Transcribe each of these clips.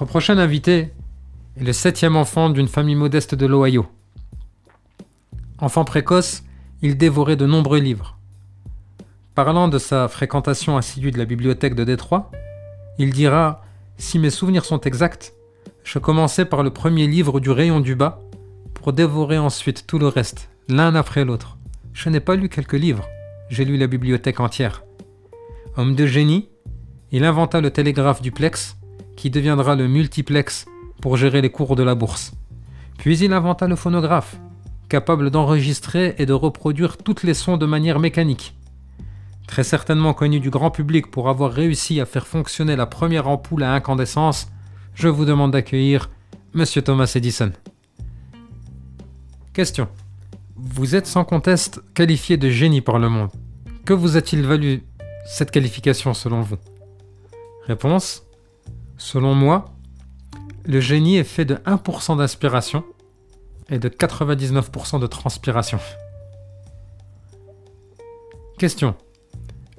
Notre prochain invité est le septième enfant d'une famille modeste de l'Ohio. Enfant précoce, il dévorait de nombreux livres. Parlant de sa fréquentation assidue de la bibliothèque de Détroit, il dira Si mes souvenirs sont exacts, je commençais par le premier livre du rayon du bas pour dévorer ensuite tout le reste, l'un après l'autre. Je n'ai pas lu quelques livres, j'ai lu la bibliothèque entière. Homme de génie, il inventa le télégraphe duplex, qui deviendra le multiplex pour gérer les cours de la bourse. Puis il inventa le phonographe, capable d'enregistrer et de reproduire toutes les sons de manière mécanique. Très certainement connu du grand public pour avoir réussi à faire fonctionner la première ampoule à incandescence, je vous demande d'accueillir Monsieur Thomas Edison. Question. Vous êtes sans conteste qualifié de génie par le monde. Que vous a-t-il valu cette qualification selon vous? Réponse. Selon moi, le génie est fait de 1% d'inspiration et de 99% de transpiration. Question.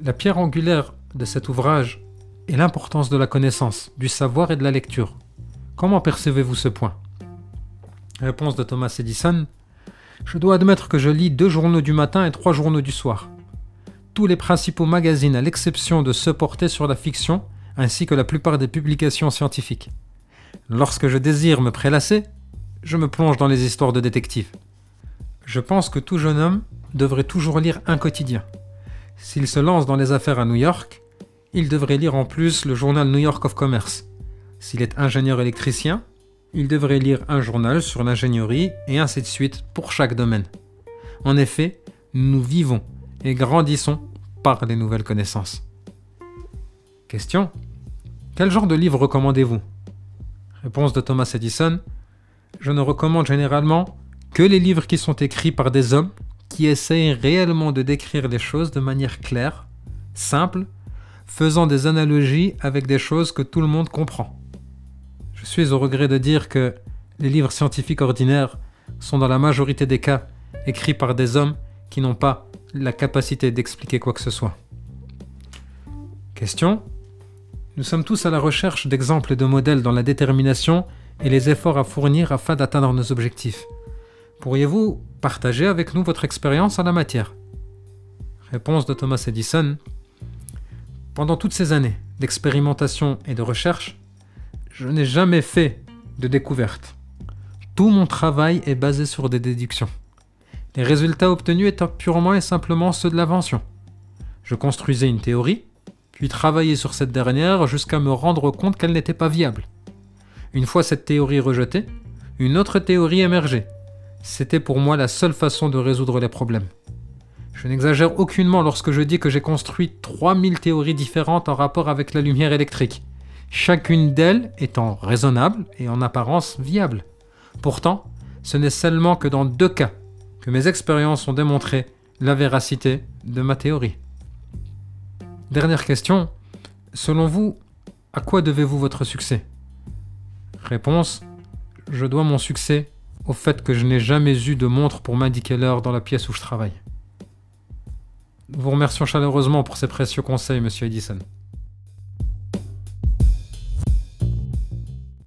La pierre angulaire de cet ouvrage est l'importance de la connaissance, du savoir et de la lecture. Comment percevez-vous ce point? Réponse de Thomas Edison. Je dois admettre que je lis deux journaux du matin et trois journaux du soir. Tous les principaux magazines, à l'exception de ceux portés sur la fiction, ainsi que la plupart des publications scientifiques. Lorsque je désire me prélasser, je me plonge dans les histoires de détectives. Je pense que tout jeune homme devrait toujours lire un quotidien. S'il se lance dans les affaires à New York, il devrait lire en plus le journal New York of Commerce. S'il est ingénieur électricien, il devrait lire un journal sur l'ingénierie et ainsi de suite pour chaque domaine. En effet, nous vivons et grandissons par les nouvelles connaissances. Question Quel genre de livre recommandez-vous? Réponse de Thomas Edison Je ne recommande généralement que les livres qui sont écrits par des hommes qui essayent réellement de décrire les choses de manière claire, simple, faisant des analogies avec des choses que tout le monde comprend. Je suis au regret de dire que les livres scientifiques ordinaires sont dans la majorité des cas écrits par des hommes qui n'ont pas la capacité d'expliquer quoi que ce soit. Question Nous sommes tous à la recherche d'exemples et de modèles dans la détermination et les efforts à fournir afin d'atteindre nos objectifs. Pourriez-vous partager avec nous votre expérience en la matière? Réponse de Thomas Edison. Pendant toutes ces années d'expérimentation et de recherche, je n'ai jamais fait de découverte. Tout mon travail est basé sur des déductions. Les résultats obtenus étant purement et simplement ceux de l'invention. Je construisais une théorie, puis travaillais sur cette dernière jusqu'à me rendre compte qu'elle n'était pas viable. Une fois cette théorie rejetée, une autre théorie émergeait. C'était pour moi la seule façon de résoudre les problèmes. Je n'exagère aucunement lorsque je dis que j'ai construit 3000 théories différentes en rapport avec la lumière électrique chacune d'elles étant raisonnable et en apparence viable. Pourtant, ce n'est seulement que dans deux cas que mes expériences ont démontré la véracité de ma théorie. Dernière question. Selon vous, à quoi devez-vous votre succès? Réponse. Je dois mon succès au fait que je n'ai jamais eu de montre pour m'indiquer l'heure dans la pièce où je travaille. Vous remercions chaleureusement pour ces précieux conseils, monsieur Edison.